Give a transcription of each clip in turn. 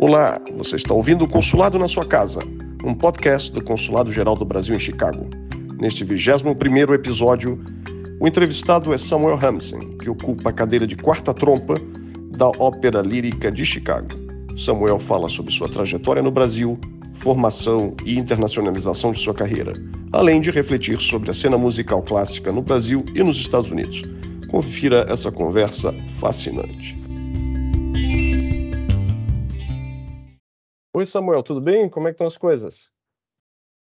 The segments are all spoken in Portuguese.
Olá, você está ouvindo o Consulado na sua casa, um podcast do Consulado Geral do Brasil em Chicago. Neste 21º episódio, o entrevistado é Samuel Hamsen, que ocupa a cadeira de quarta trompa da Ópera Lírica de Chicago. Samuel fala sobre sua trajetória no Brasil, formação e internacionalização de sua carreira, além de refletir sobre a cena musical clássica no Brasil e nos Estados Unidos. Confira essa conversa fascinante. Oi, Samuel, tudo bem? Como é que estão as coisas?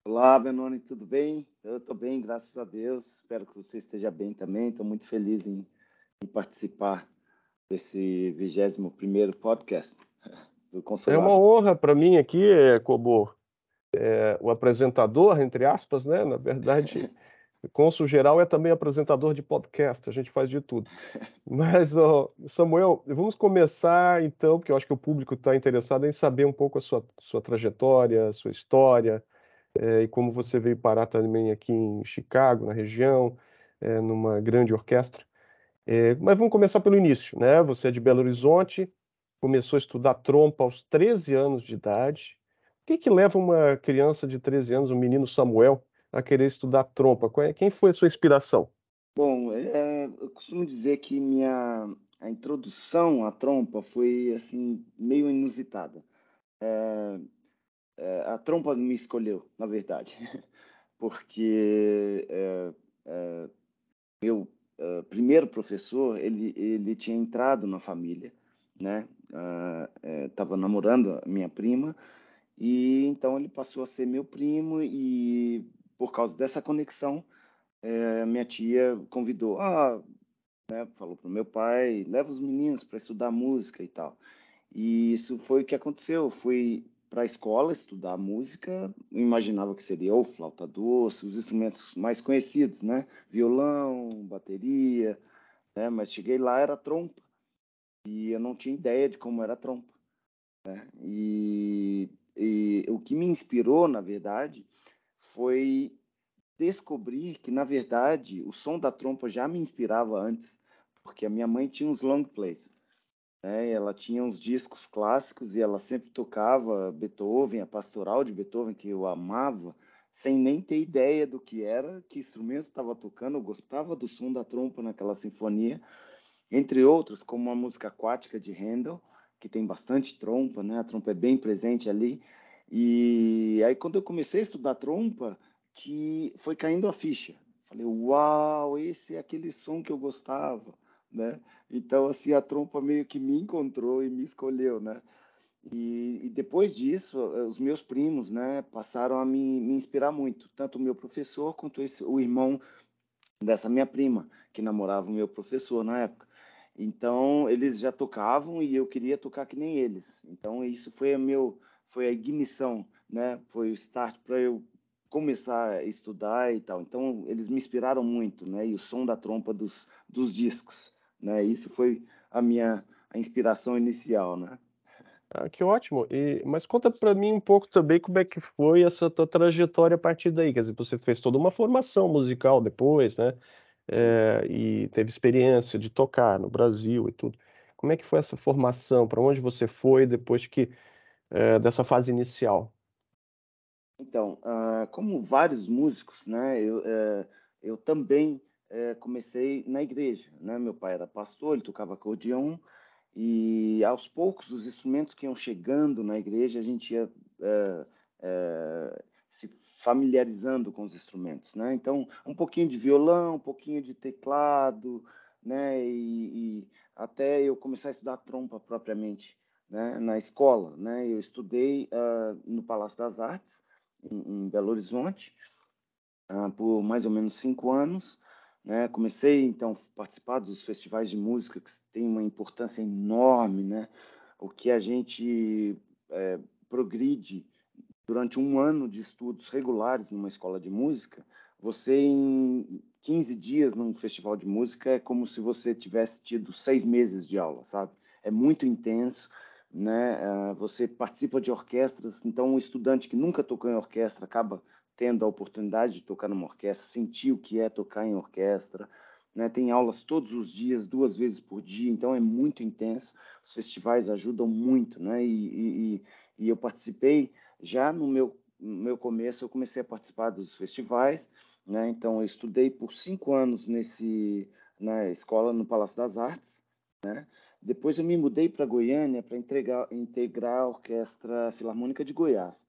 Olá, Benoni, tudo bem? Eu estou bem, graças a Deus. Espero que você esteja bem também. Estou muito feliz em, em participar desse 21 podcast do Consulado. É uma honra para mim aqui, Cobo, é, o apresentador, entre aspas, né? Na verdade, cônsul geral é também apresentador de podcast, a gente faz de tudo. Mas, ó, Samuel, vamos começar então, porque eu acho que o público está interessado em saber um pouco a sua, sua trajetória, a sua história, é, e como você veio parar também aqui em Chicago, na região, é, numa grande orquestra. É, mas vamos começar pelo início, né? Você é de Belo Horizonte, começou a estudar trompa aos 13 anos de idade. O que, que leva uma criança de 13 anos, um menino Samuel, a querer estudar trompa? É, quem foi a sua inspiração? Bom, é, eu costumo dizer que minha a introdução à trompa foi assim meio inusitada. É, é, a trompa me escolheu, na verdade, porque é, é, meu primeiro professor ele ele tinha entrado na família, né? Estava uh, namorando a minha prima e então ele passou a ser meu primo e por causa dessa conexão, é, minha tia convidou, ah, né, falou para o meu pai, leva os meninos para estudar música e tal. E isso foi o que aconteceu. Fui para a escola estudar música, imaginava que seria ou flauta doce, os instrumentos mais conhecidos, né? Violão, bateria, né? Mas cheguei lá era trompa e eu não tinha ideia de como era trompa. Né? E, e o que me inspirou, na verdade, foi descobrir que, na verdade, o som da trompa já me inspirava antes, porque a minha mãe tinha uns long plays. Né? Ela tinha uns discos clássicos e ela sempre tocava Beethoven, a pastoral de Beethoven, que eu amava, sem nem ter ideia do que era, que instrumento estava tocando. Eu gostava do som da trompa naquela sinfonia, entre outros, como a música aquática de Handel, que tem bastante trompa, né? A trompa é bem presente ali. E aí, quando eu comecei a estudar trompa, que foi caindo a ficha. Falei, uau, esse é aquele som que eu gostava, né? Então, assim, a trompa meio que me encontrou e me escolheu, né? E, e depois disso, eh, os meus primos, né, passaram a me, me inspirar muito. Tanto o meu professor quanto esse, o irmão dessa minha prima, que namorava o meu professor na época. Então, eles já tocavam e eu queria tocar que nem eles. Então, isso foi a meu foi a ignição, né? Foi o start para eu começar a estudar e tal. Então, eles me inspiraram muito, né? E o som da trompa dos, dos discos, né? Isso foi a minha a inspiração inicial, né? Ah, que ótimo. E, mas conta para mim um pouco também como é que foi essa tua trajetória a partir daí. Quer dizer, você fez toda uma formação musical depois, né? É, e teve experiência de tocar no Brasil e tudo. Como é que foi essa formação? Para onde você foi depois que é, dessa fase inicial? Então, uh, como vários músicos, né, eu, uh, eu também uh, comecei na igreja. Né? Meu pai era pastor, ele tocava acordeão, e aos poucos os instrumentos que iam chegando na igreja, a gente ia se familiarizando com os instrumentos. Né? Então, um pouquinho de violão, um pouquinho de teclado, né? e, e até eu começar a estudar trompa propriamente né, na escola. Né? Eu estudei uh, no Palácio das Artes, em, Belo Horizonte, uh, por mais ou menos cinco anos. Né? Comecei, então, a participar dos festivais de música, que tem uma importância enorme, né? o que a gente é, progride durante um ano de estudos regulares numa escola de música, você em 15 dias num festival de música é como se você tivesse tido seis meses de aula, sabe? É muito intenso né? Ah, você participa de orquestras, então um estudante que nunca tocou em orquestra acaba tendo a oportunidade de tocar numa orquestra, sentir o que é tocar em orquestra, né? Tem aulas todos os dias, duas vezes por dia, então é muito intenso. Os festivais ajudam muito, né? E, e, e eu participei já no meu, no meu começo, eu comecei a participar dos festivais, né? Então eu estudei por cinco anos nesse na escola no Palácio das Artes, né? Depois eu me mudei para Goiânia para integrar a Orquestra Filarmônica de Goiás,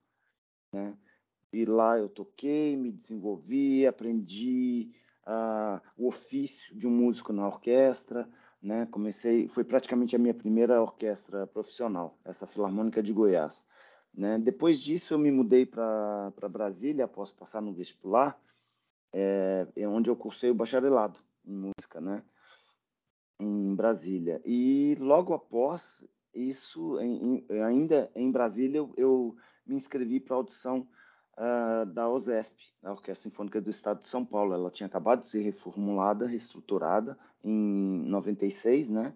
né? E lá eu toquei, me desenvolvi, aprendi uh, o ofício de um músico na orquestra, né? Comecei, foi praticamente a minha primeira orquestra profissional, essa Filarmônica de Goiás. Né? Depois disso, eu me mudei para Brasília, após passar no vestibular, é, onde eu cursei o bacharelado em música, né? Em Brasília. E logo após isso, em, em, ainda em Brasília, eu, eu me inscrevi para a audição uh, da OSESP, da Orquestra Sinfônica do Estado de São Paulo. Ela tinha acabado de ser reformulada, reestruturada em 96, né?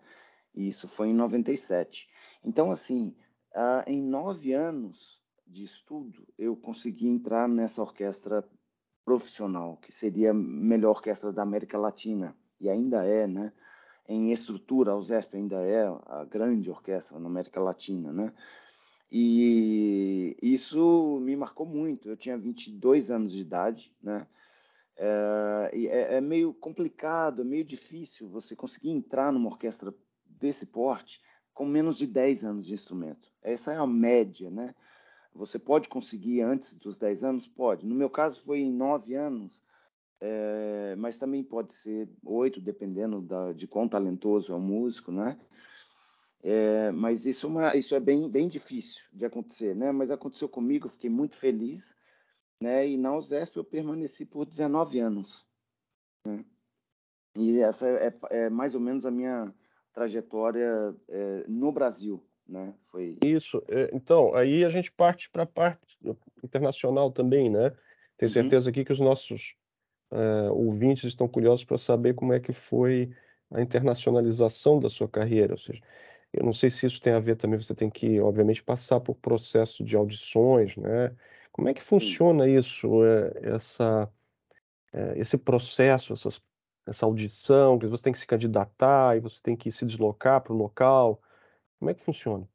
E isso foi em 97. Então, assim, uh, em nove anos de estudo, eu consegui entrar nessa orquestra profissional, que seria a melhor orquestra da América Latina, e ainda é, né? Em estrutura, a OSESP ainda é a grande orquestra na América Latina, né? E isso me marcou muito. Eu tinha 22 anos de idade, né? É, é, é meio complicado, é meio difícil você conseguir entrar numa orquestra desse porte com menos de 10 anos de instrumento. Essa é a média, né? Você pode conseguir antes dos 10 anos? Pode. No meu caso foi em 9 anos, é, mas também pode ser 8, dependendo da, de quão talentoso é o músico, né? É, mas isso, é uma, isso é bem, bem difícil de acontecer, né? Mas aconteceu comigo, fiquei muito feliz, né? E na USESP eu permaneci por 19 anos, né? E essa é, é mais ou menos a minha trajetória é, no Brasil, né? Foi isso. É, então, aí a gente parte para a parte internacional também, né? Tenho uhum. certeza aqui que os nossos é, ouvintes estão curiosos para saber como é que foi a internacionalização da sua carreira, ou seja, eu não sei se isso tem a ver também, você tem que, obviamente, passar por processo de audições, né? Como é que funciona isso, eh, essa, eh, esse processo, essas, essa audição, que você tem que se candidatar e você tem que se deslocar para o local? Como é que funciona?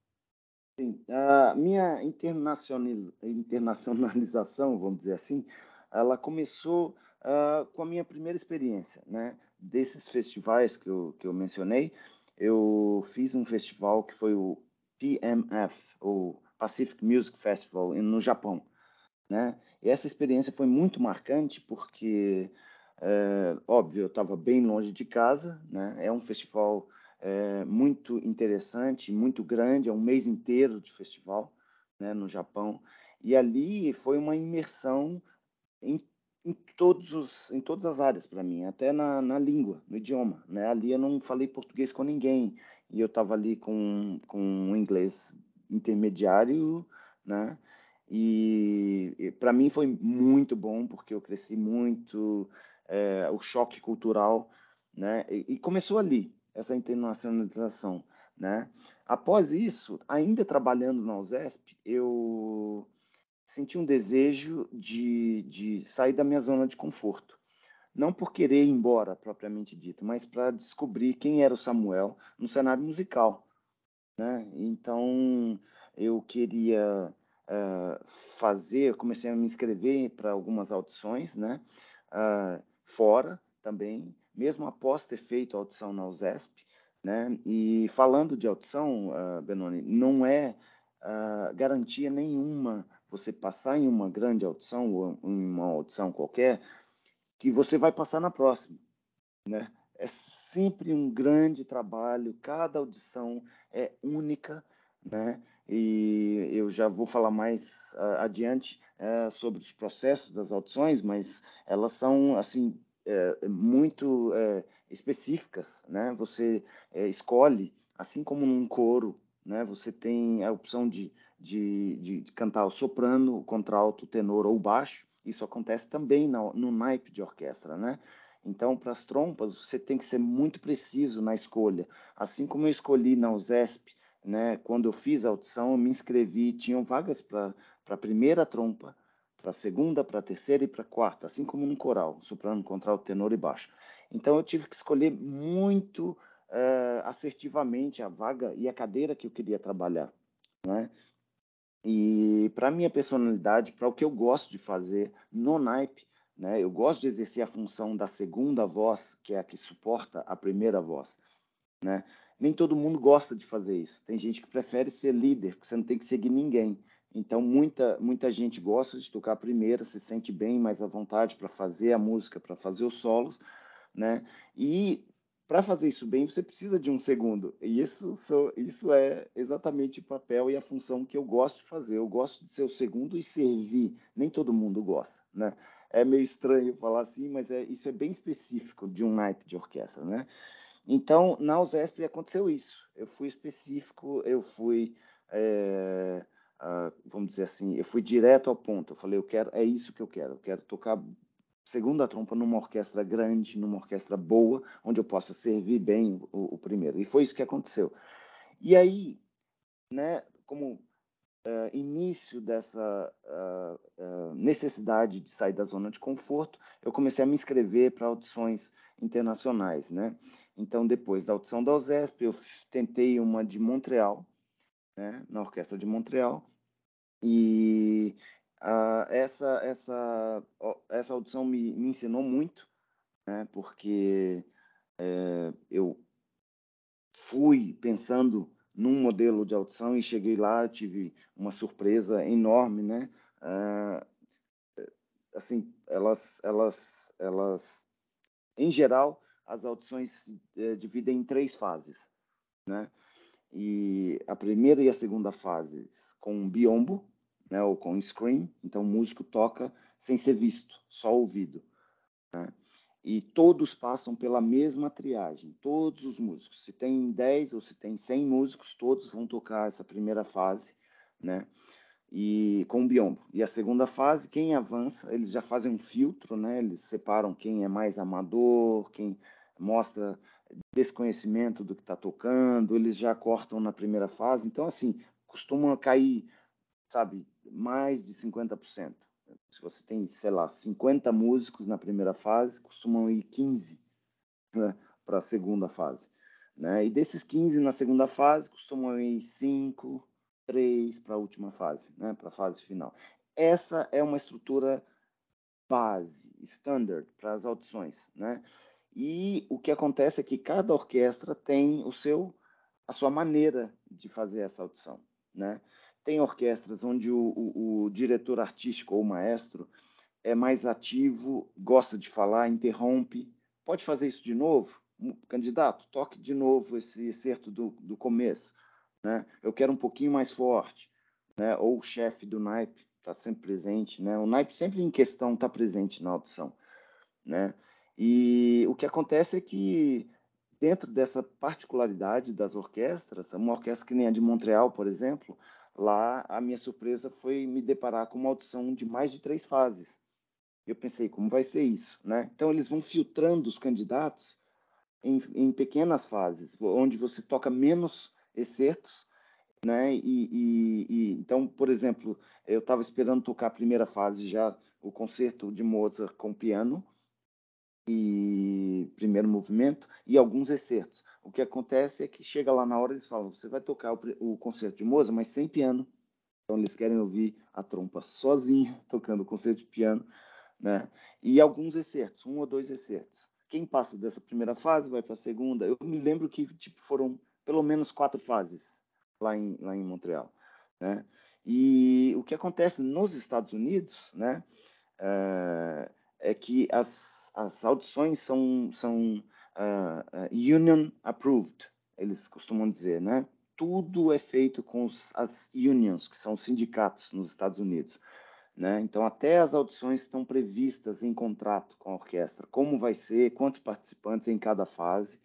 Sim, a minha internacionalização, vamos dizer assim, ela começou uh, com a minha primeira experiência, né? Desses festivais que eu, que eu mencionei, eu fiz um festival que foi o PMF, o Pacific Music Festival, no Japão. Né? E essa experiência foi muito marcante porque, é, óbvio, eu estava bem longe de casa, né? É um festival é, muito interessante, muito grande, é um mês inteiro de festival, né? No Japão. E ali foi uma imersão em em todos os, em todas as áreas para mim, até na, na língua, no idioma, né? Ali eu não falei português com ninguém e eu estava ali com com um inglês intermediário, né? E, e para mim foi muito bom porque eu cresci muito, é, o choque cultural, né? E, e começou ali essa internacionalização, né? Após isso, ainda trabalhando na USESP, eu senti um desejo de, de sair da minha zona de conforto. Não por querer ir embora, propriamente dito, mas para descobrir quem era o Samuel no cenário musical. Né? Então, eu queria uh, fazer, comecei a me inscrever para algumas audições, né? Uh, fora também, mesmo após ter feito a audição na USESP. Né? E falando de audição, uh, Benoni, não é garantia nenhuma você passar em uma grande audição ou em uma audição qualquer, que você vai passar na próxima, né? É sempre um grande trabalho, cada audição é única, né? E eu já vou falar mais uh, adiante uh, sobre os processos das audições, mas elas são assim uh, muito eh, específicas, né? Você escolhe, assim como num coro, né? Você tem a opção de de, de, cantar o soprano, o contralto, o tenor ou o baixo. Isso acontece também no, no naipe de orquestra, né? Então, para as trompas, você tem que ser muito preciso na escolha. Assim como eu escolhi na USESP, né? Quando eu fiz a audição, eu me inscrevi, tinham vagas para a primeira trompa, para a segunda, para a terceira e para a quarta, assim como no coral, soprano, contralto, tenor e baixo. Então eu tive que escolher muito uh, assertivamente a vaga e a cadeira que eu queria trabalhar, né? E para minha personalidade, para o que eu gosto de fazer no naipe, né? Eu gosto de exercer a função da segunda voz, que é a que suporta a primeira voz, né? Nem todo mundo gosta de fazer isso. Tem gente que prefere ser líder, porque você não tem que seguir ninguém. Então, muita, muita gente gosta de tocar a primeira, se sente bem, mais à vontade para fazer a música, para fazer os solos, né? E para fazer isso bem, você precisa de um segundo. E isso, isso é exatamente o papel e a função que eu gosto de fazer. Eu gosto de ser o segundo e servir. Nem todo mundo gosta, né? É meio estranho falar assim, mas é, isso é bem específico de um naipe de orquestra, né? Então, na USESP aconteceu isso. Eu fui específico, eu fui, é, uh, vamos dizer assim, eu fui direto ao ponto. Eu falei, eu quero, é isso que eu quero. Eu quero tocar segunda trompa numa orquestra grande, numa orquestra boa, onde eu possa servir bem o, o primeiro. E foi isso que aconteceu. E aí, né, como uh, início dessa uh, uh, necessidade de sair da zona de conforto, eu comecei a me inscrever para audições internacionais, né? Então, depois da audição da USESP, eu tentei uma de Montreal, né, na Orquestra de Montreal, e Uh, essa, essa, essa audição me, me ensinou muito, né, porque é, eu fui pensando num modelo de audição e cheguei lá, tive uma surpresa enorme, né? Uh, assim, elas, elas, elas, em geral, as audições se é, dividem em três fases, né? E a primeira e a segunda fases com biombo, né, ou com screen, então o músico toca sem ser visto, só ouvido. Né? E todos passam pela mesma triagem, todos os músicos. Se tem 10 ou se tem 100 músicos, todos vão tocar essa primeira fase, né? E com o biombo. E a segunda fase, quem avança, eles já fazem um filtro, né? Eles separam quem é mais amador, quem mostra desconhecimento do que está tocando, eles já cortam na primeira fase. Então, assim, costuma cair, sabe, mais de 50%. Se você tem, sei lá, 50 músicos na primeira fase, costumam ir 15 né, para a segunda fase. Né? E desses 15 na segunda fase, costumam ir 5, 3 para a última fase, né? para a fase final. Essa é uma estrutura base, standard, para as audições. Né? E o que acontece é que cada orquestra tem o seu, a sua maneira de fazer essa audição. Né? Tem orquestras onde o, o, o diretor artístico ou maestro é mais ativo, gosta de falar, interrompe. Pode fazer isso de novo? Candidato, toque de novo esse excerto do, do começo. Né? Eu quero um pouquinho mais forte. Né? Ou o chefe do naipe está sempre presente. Né? O naipe sempre em questão está presente na audição. Né? E o que acontece é que, dentro dessa particularidade das orquestras, uma orquestra que nem a de Montreal, por exemplo, Lá, a minha surpresa foi me deparar com uma audição de mais de três fases. Eu pensei, como vai ser isso? Né? Então, eles vão filtrando os candidatos em, em pequenas fases, onde você toca menos excertos. Né? E, e, e então, por exemplo, eu estava esperando tocar a primeira fase já, o concerto de Mozart com piano, e primeiro movimento e alguns excertos. O que acontece é que chega lá na hora eles falam: você vai tocar o, o concerto de Mozart, mas sem piano. Então eles querem ouvir a trompa sozinho tocando o concerto de piano, né? E alguns excertos, um ou dois excertos. Quem passa dessa primeira fase vai para a segunda. Eu me lembro que tipo foram pelo menos quatro fases lá em lá em Montreal, né? E o que acontece nos Estados Unidos, né? Uh, é que as, as audições são, são uh, union approved, eles costumam dizer, né? Tudo é feito com os, as unions, que são os sindicatos nos Estados Unidos. Né? Então, até as audições estão previstas em contrato com a orquestra, como vai ser, quantos participantes em cada fase,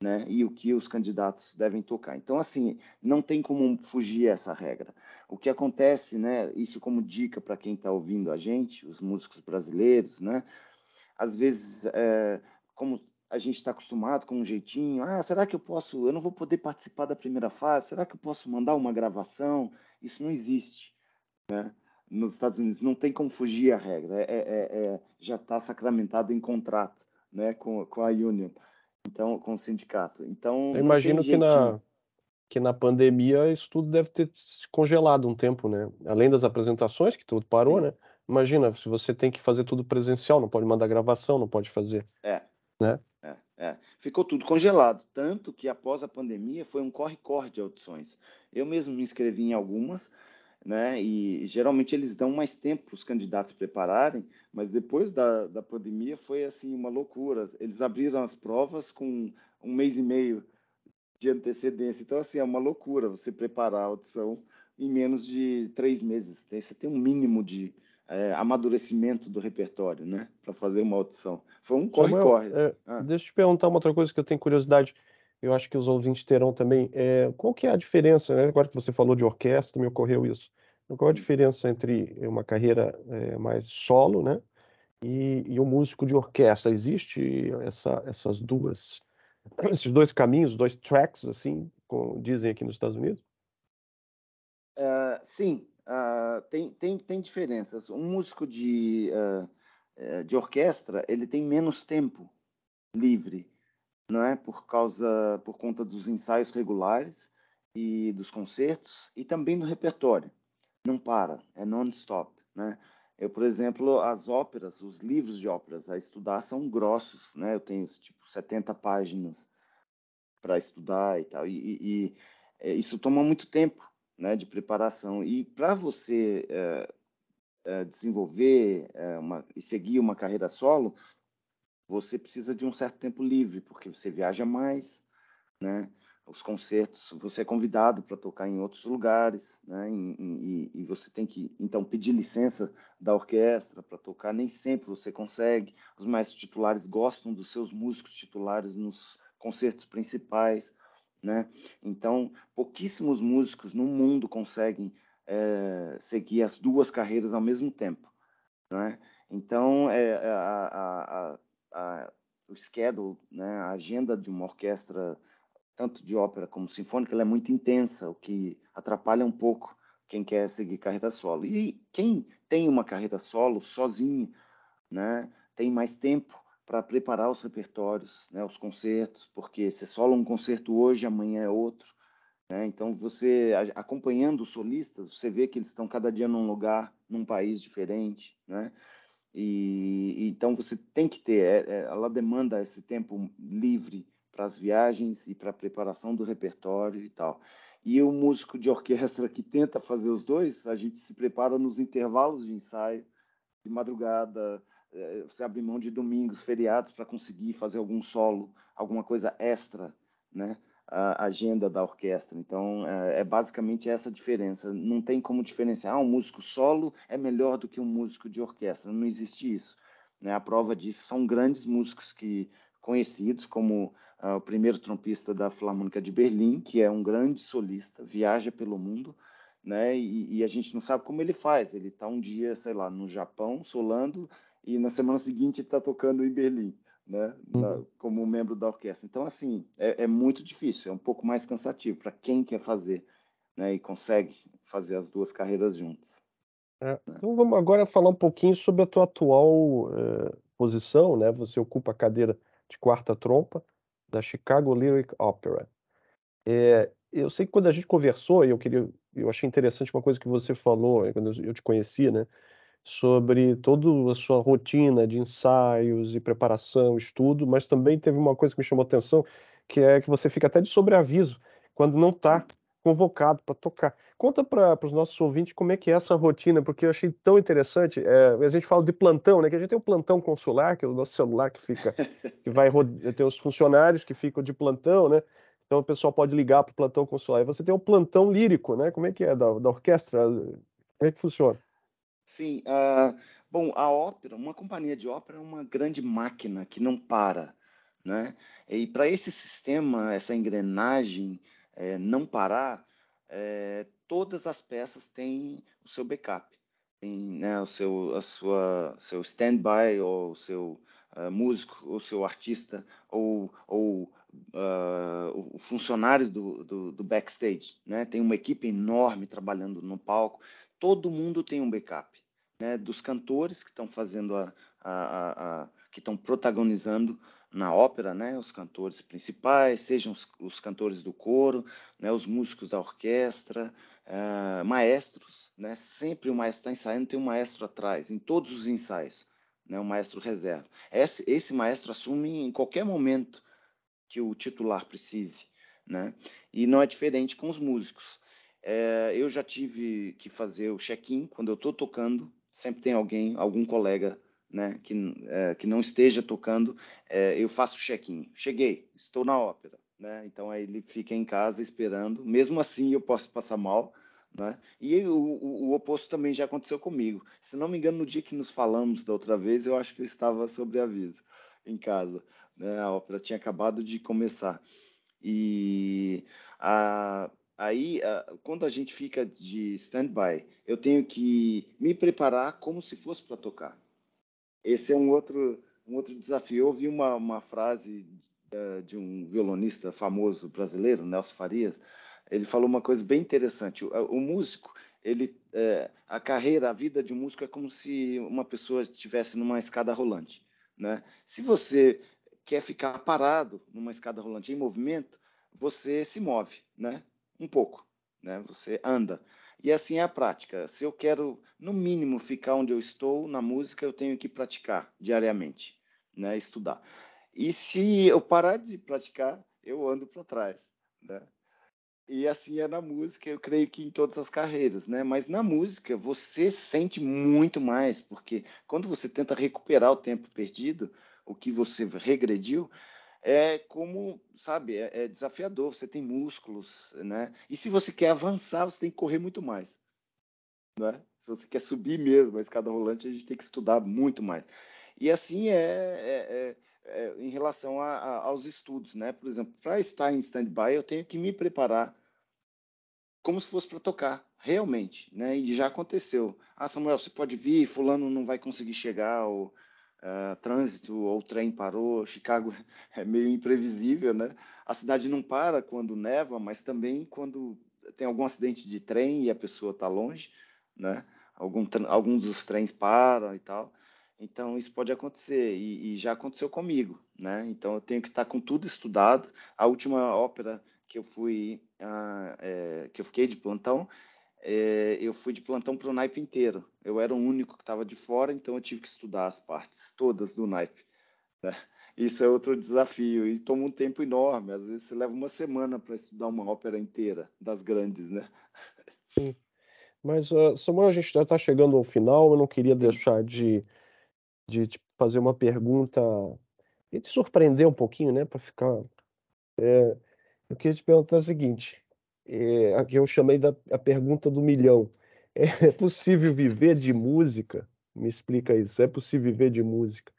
né? E o que os candidatos devem tocar. Então, assim, não tem como fugir essa regra. O que acontece, né? Isso como dica para quem está ouvindo a gente, os músicos brasileiros, né? Às vezes, é, como a gente está acostumado com um jeitinho, ah, será que eu posso? Eu não vou poder participar da primeira fase. Será que eu posso mandar uma gravação? Isso não existe, né? Nos Estados Unidos não tem como fugir a regra. É, é, é, é já está sacramentado em contrato né, com, com a union, então com o sindicato. Então eu imagino que na que na pandemia isso tudo deve ter se congelado um tempo, né? Além das apresentações que tudo parou, Sim. né? Imagina se você tem que fazer tudo presencial, não pode mandar gravação, não pode fazer. É. Né? É, é. Ficou tudo congelado, tanto que após a pandemia foi um corre-corre de audições. Eu mesmo me inscrevi em algumas, né? E geralmente eles dão mais tempo para os candidatos prepararem, mas depois da, da pandemia foi assim uma loucura. Eles abriram as provas com um mês e meio de antecedência. Então, assim, é uma loucura você preparar a audição em menos de três meses. Você tem um mínimo de é, amadurecimento do repertório, né? Para fazer uma audição. Foi um corre-corre. É, ah. Deixa eu te perguntar uma outra coisa que eu tenho curiosidade eu acho que os ouvintes terão também. É, qual que é a diferença, né? agora que você falou de orquestra, me ocorreu isso. Qual a diferença entre uma carreira é, mais solo, né, e, e um músico de orquestra? Existe essa, essas duas, esses dois caminhos, dois tracks, assim, como dizem aqui nos Estados Unidos? Uh, sim, uh, tem, tem, tem diferenças. Um músico de, uh, de orquestra, ele tem menos tempo livre não é? Por causa, por conta dos ensaios regulares e dos concertos e também do repertório. Não para, é non-stop, né? Eu, por exemplo, as óperas, os livros de óperas a estudar são grossos, né? Eu tenho tipo 70 páginas para estudar e tal, e, e, e, é, isso toma muito tempo, né? De preparação e para você é, é, desenvolver é, uma, e seguir uma carreira solo, você precisa de um certo tempo livre, porque você viaja mais, né? Os concertos, você é convidado para tocar em outros lugares, né? E, e, e, você tem que, então, pedir licença da orquestra para tocar. Nem sempre você consegue. Os maestros titulares gostam dos seus músicos titulares nos concertos principais, né? Então, pouquíssimos músicos no mundo conseguem é, seguir as duas carreiras ao mesmo tempo, né? Então, é, a, a, a a, o schedule, né, a agenda de uma orquestra, tanto de ópera como sinfônica, ela é muito intensa, o que atrapalha um pouco quem quer seguir carreira solo. E quem tem uma carreira solo sozinho, né, tem mais tempo para preparar os repertórios, né, os concertos, porque se solo um concerto hoje, amanhã é outro. Né? Então, você acompanhando os solistas, você vê que eles estão cada dia num lugar, num país diferente, né? E então você tem que ter, é, é, ela demanda esse tempo livre para as viagens e para a preparação do repertório e tal. E o músico de orquestra que tenta fazer os dois, a gente se prepara nos intervalos de ensaio, de madrugada, você abre mão de domingos, feriados para conseguir fazer algum solo, alguma coisa extra, né? a agenda da orquestra. Então, é, é, basicamente essa diferença. Não tem como diferenciar, ah, um músico solo é melhor do que um músico de orquestra. Não existe isso. Né? A prova disso são grandes músicos que conhecidos, como uh, o primeiro trompista da Filarmônica de Berlim, que é um grande solista, viaja pelo mundo, né? E, e a gente não sabe como ele faz. Ele está um dia, sei lá, no Japão, solando, e na semana seguinte está tocando em Berlim né, na, uhum. como membro da orquestra. Então, assim, é, é muito difícil, é um pouco mais cansativo para quem quer fazer né, e consegue fazer as duas carreiras juntas. É? Então, vamos agora falar um pouquinho sobre a tua atual eh, posição, né? Você ocupa a cadeira de quarta trompa da Chicago Lyric Opera. É, eu sei que quando a gente conversou, eu queria, eu achei interessante uma coisa que você falou quando eu te conhecia, né? Sobre toda a sua rotina de ensaios e preparação, estudo, mas também teve uma coisa que me chamou atenção, que é que você fica até de sobreaviso quando não está convocado para tocar. Conta para os nossos ouvintes como é que é essa rotina, porque eu achei tão interessante. É, a gente fala de plantão, né? Que a gente tem o plantão consular, que é o nosso celular que fica, que vai ter os funcionários que ficam de plantão, né? Então o pessoal pode ligar para o plantão consular. E você tem o plantão lírico, né? Como é que é da, da orquestra? Como é que funciona? Sim, uh, bom, a ópera, uma companhia de ópera é uma grande máquina que não para, né? E para esse sistema, essa engrenagem é, não parar, é, todas as peças têm o seu backup, tem né, o seu, a sua, seu stand-by ou o seu uh, músico, o seu artista ou, ou uh, o funcionário do, do, do, backstage, né? Tem uma equipe enorme trabalhando no palco todo mundo tem um backup. né, dos cantores que estão fazendo a, a, a, que estão protagonizando na ópera, né, os cantores principais, sejam os, os cantores do coro, né, os músicos da orquestra, uh, maestros, né, sempre o maestro está ensaiando, tem um maestro atrás, em todos os ensaios, né, um maestro reserva. Esse, esse maestro assume em qualquer momento que o titular precise, né, e não é diferente com os músicos. É, eu já tive que fazer o check-in quando eu estou tocando, sempre tem alguém, algum colega né, que, é, que não esteja tocando, é, eu faço check-in. Cheguei, estou na ópera. Né? Então aí ele fica em casa esperando. Mesmo assim eu posso passar mal. Né? E o, o, o, oposto também já aconteceu comigo. Se não me engano, no dia que nos falamos da outra vez, eu acho que eu estava sobre aviso em casa. Né? A ópera tinha acabado de começar. E a, aí, a, quando a gente fica de stand-by, eu tenho que me preparar como se fosse para tocar. Esse é um outro, um outro desafio. Eu ouvi uma, uma frase uh, de um violonista famoso brasileiro, Nelson Farias. Ele falou uma coisa bem interessante. O, o músico, ele, uh, a carreira, a vida de um músico é como se uma pessoa estivesse numa escada rolante. Né? Se você quer ficar parado numa escada rolante em movimento, você se move, né? Um pouco, né? Você anda. E assim é a prática. Se eu quero, no mínimo, ficar onde eu estou na música, eu tenho que praticar diariamente, né? estudar. E se eu parar de praticar, eu ando para trás. Né? E assim é na música, eu creio que em todas as carreiras, né? Mas na música você sente muito mais, porque quando você tenta recuperar o tempo perdido, o que você regrediu, é como, sabe, é, é, desafiador. Você tem músculos, né? E se você quer avançar, você tem que correr muito mais, né? Se você quer subir mesmo a escada rolante, a gente tem que estudar muito mais. E assim é, é, é, é em relação a, a, aos estudos, né? Por exemplo, para estar em stand-by, eu tenho que me preparar como se fosse para tocar, realmente, né? E já aconteceu. Ah, Samuel, você pode vir, fulano não vai conseguir chegar, ou uh, trânsito ou trem parou. Chicago é meio imprevisível, né? A cidade não para quando neva, mas também quando tem algum acidente de trem e a pessoa está longe, né? Algum, alguns dos trens param e tal. Então isso pode acontecer e, e, já aconteceu comigo, né? Então eu tenho que estar com tudo estudado. A última ópera que eu fui, uh, é, que eu fiquei de plantão, é, eu fui de plantão para o naipe inteiro. Eu era o único que estava de fora, então eu tive que estudar as partes todas do naipe. Né? Isso é outro desafio e toma um tempo enorme. Às vezes você leva uma semana para estudar uma ópera inteira, das grandes, né? Sim. Mas, uh, Samuel, a gente já está chegando ao final. Eu não queria deixar de, de te fazer uma pergunta e te surpreender um pouquinho, né? Para ficar. É, eu queria te perguntar o seguinte: é, aqui eu chamei da a pergunta do milhão. É possível viver de música? Me explica isso. É possível viver de música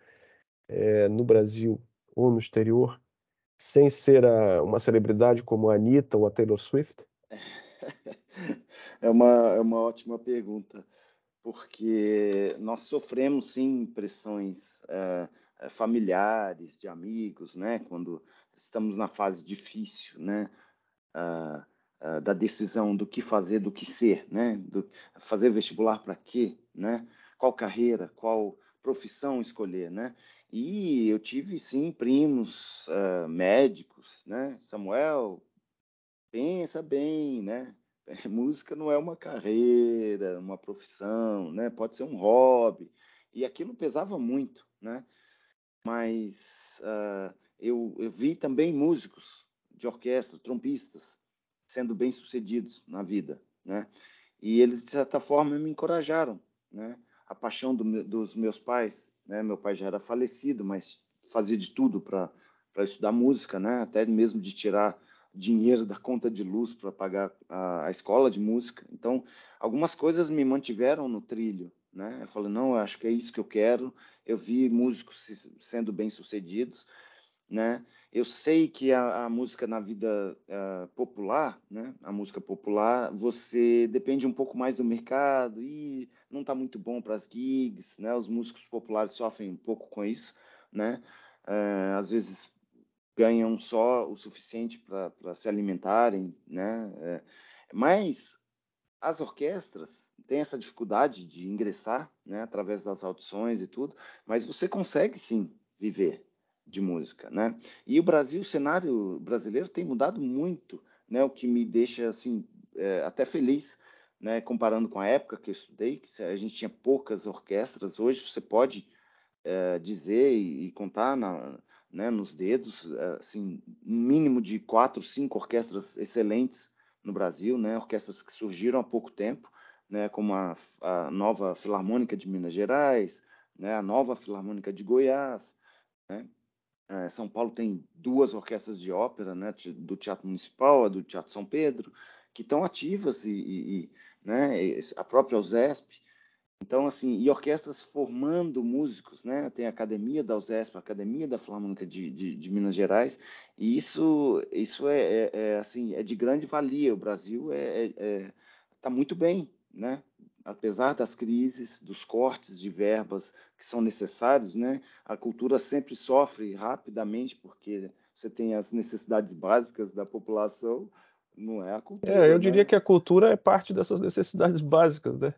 é, no Brasil ou no exterior sem ser a, uma celebridade como a Anitta ou a Taylor Swift? É uma, é uma ótima pergunta, porque nós sofremos sim pressões é, familiares, de amigos, né? Quando estamos na fase difícil, né? Uh, uh, da decisão do que fazer, do que ser, né? Do, fazer vestibular para quê, né? Qual carreira, qual profissão escolher, né? E eu tive sim primos uh, médicos, né? Samuel, pensa bem, né? Música não é uma carreira, uma profissão, né? Pode ser um hobby. E aquilo pesava muito, né? Mas uh, eu, eu vi também músicos de orquestra, trompistas, sendo bem-sucedidos na vida, né? E eles, de certa forma, me encorajaram, né? A paixão do, dos meus pais, né? Meu pai já era falecido, mas fazia de tudo para estudar música, né? Até mesmo de tirar dinheiro da conta de luz para pagar a, a, escola de música. Então, algumas coisas me mantiveram no trilho, né? Eu falei, não, eu acho que é isso que eu quero. Eu vi músicos sendo bem-sucedidos né? Eu sei que a, a música na vida uh, popular, né? A música popular, você depende um pouco mais do mercado e não está muito bom para as gigs, né? Os músicos populares sofrem um pouco com isso, né? Uh, às vezes ganham só o suficiente para se alimentarem, né? Uh, mas as orquestras têm essa dificuldade de ingressar, né, através das audições e tudo, mas você consegue sim viver de música, né? E o Brasil, o cenário brasileiro tem mudado muito, né? O que me deixa assim é, até feliz, né? Comparando com a época que eu estudei, que a gente tinha poucas orquestras. Hoje você pode é, dizer e, e contar na, né, nos dedos, assim, um mínimo de quatro, cinco orquestras excelentes no Brasil, né? Orquestras que surgiram há pouco tempo, né? Como a, a nova Filarmônica de Minas Gerais, né? A nova Filarmônica de Goiás, né? É, São Paulo tem duas orquestras de ópera, né, do Teatro Municipal, a do Teatro São Pedro, que estão ativas e, e, né, a própria USESP. Então, assim, e orquestras formando músicos, né? Tem a Academia da USESP, a Academia da Filarmônica de, de, de Minas Gerais, e isso, isso é, é, é, assim, é de grande valia. O Brasil está é, é, tá muito bem, né? apesar das crises, dos cortes de verbas que são necessários, né, a cultura sempre sofre rapidamente porque você tem as necessidades básicas da população, não é a cultura. É, eu né? diria que a cultura é parte dessas necessidades básicas, né?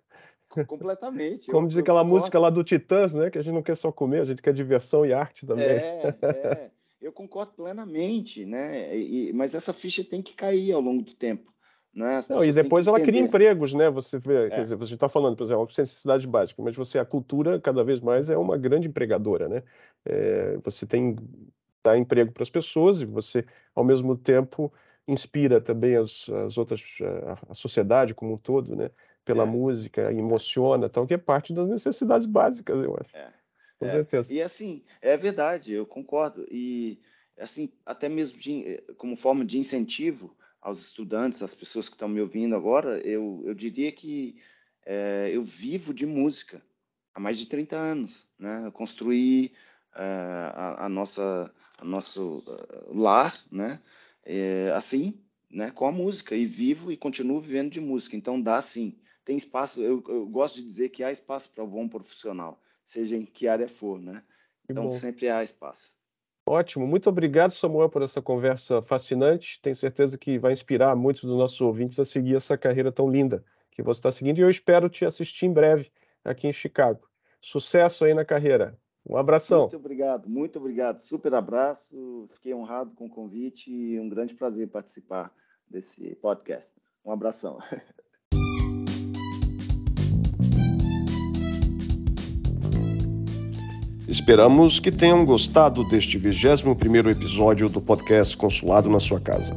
Completamente. Como diz aquela música lá do Titãs, né? Que a gente não quer só comer, a gente quer diversão e arte também. É, é. Eu concordo plenamente, né? E, mas essa ficha tem que cair ao longo do tempo. Né? Não, e depois ela cria empregos, né? Você vê, é. quer dizer, você está falando, por exemplo, uma necessidade básica, mas você, a cultura, cada vez mais, é uma grande empregadora, né? É, você tem dá emprego para as pessoas e você, ao mesmo tempo, inspira também as, as outras, a, a sociedade como um todo, né? Pela é. música, emociona, então, que é parte das necessidades básicas, eu acho. É. Com é. certeza. E assim, é verdade, eu concordo. E assim, até mesmo de, como forma de incentivo, aos estudantes, às pessoas que estão me ouvindo agora, eu, eu diria que é, eu vivo de música há mais de 30 anos. Né? Eu construí é, a, a, nossa, a nosso uh, lar né? É, assim, né? com a música, e vivo e continuo vivendo de música. Então dá sim, tem espaço, eu, eu gosto de dizer que há espaço para o bom profissional, seja em que área for. Né? Então sempre há espaço. Ótimo, muito obrigado, Samuel, por essa conversa fascinante. Tenho certeza que vai inspirar muitos dos nossos ouvintes a seguir essa carreira tão linda que você está seguindo. E eu espero te assistir em breve aqui em Chicago. Sucesso aí na carreira. Um abração. Muito obrigado, muito obrigado. Super abraço. Fiquei honrado com o convite e um grande prazer participar desse podcast. Um abração. Esperamos que tenham gostado deste 21º episódio do podcast Consulado na sua casa.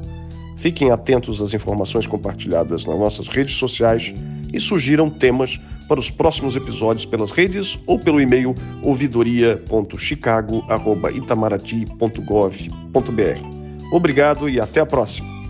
Fiquem atentos às informações compartilhadas nas nossas redes sociais e sugiram temas para os próximos episódios pelas redes ou pelo e-mail ouvidoria.chicago.itamaraty.gov.br. Obrigado e até a próxima!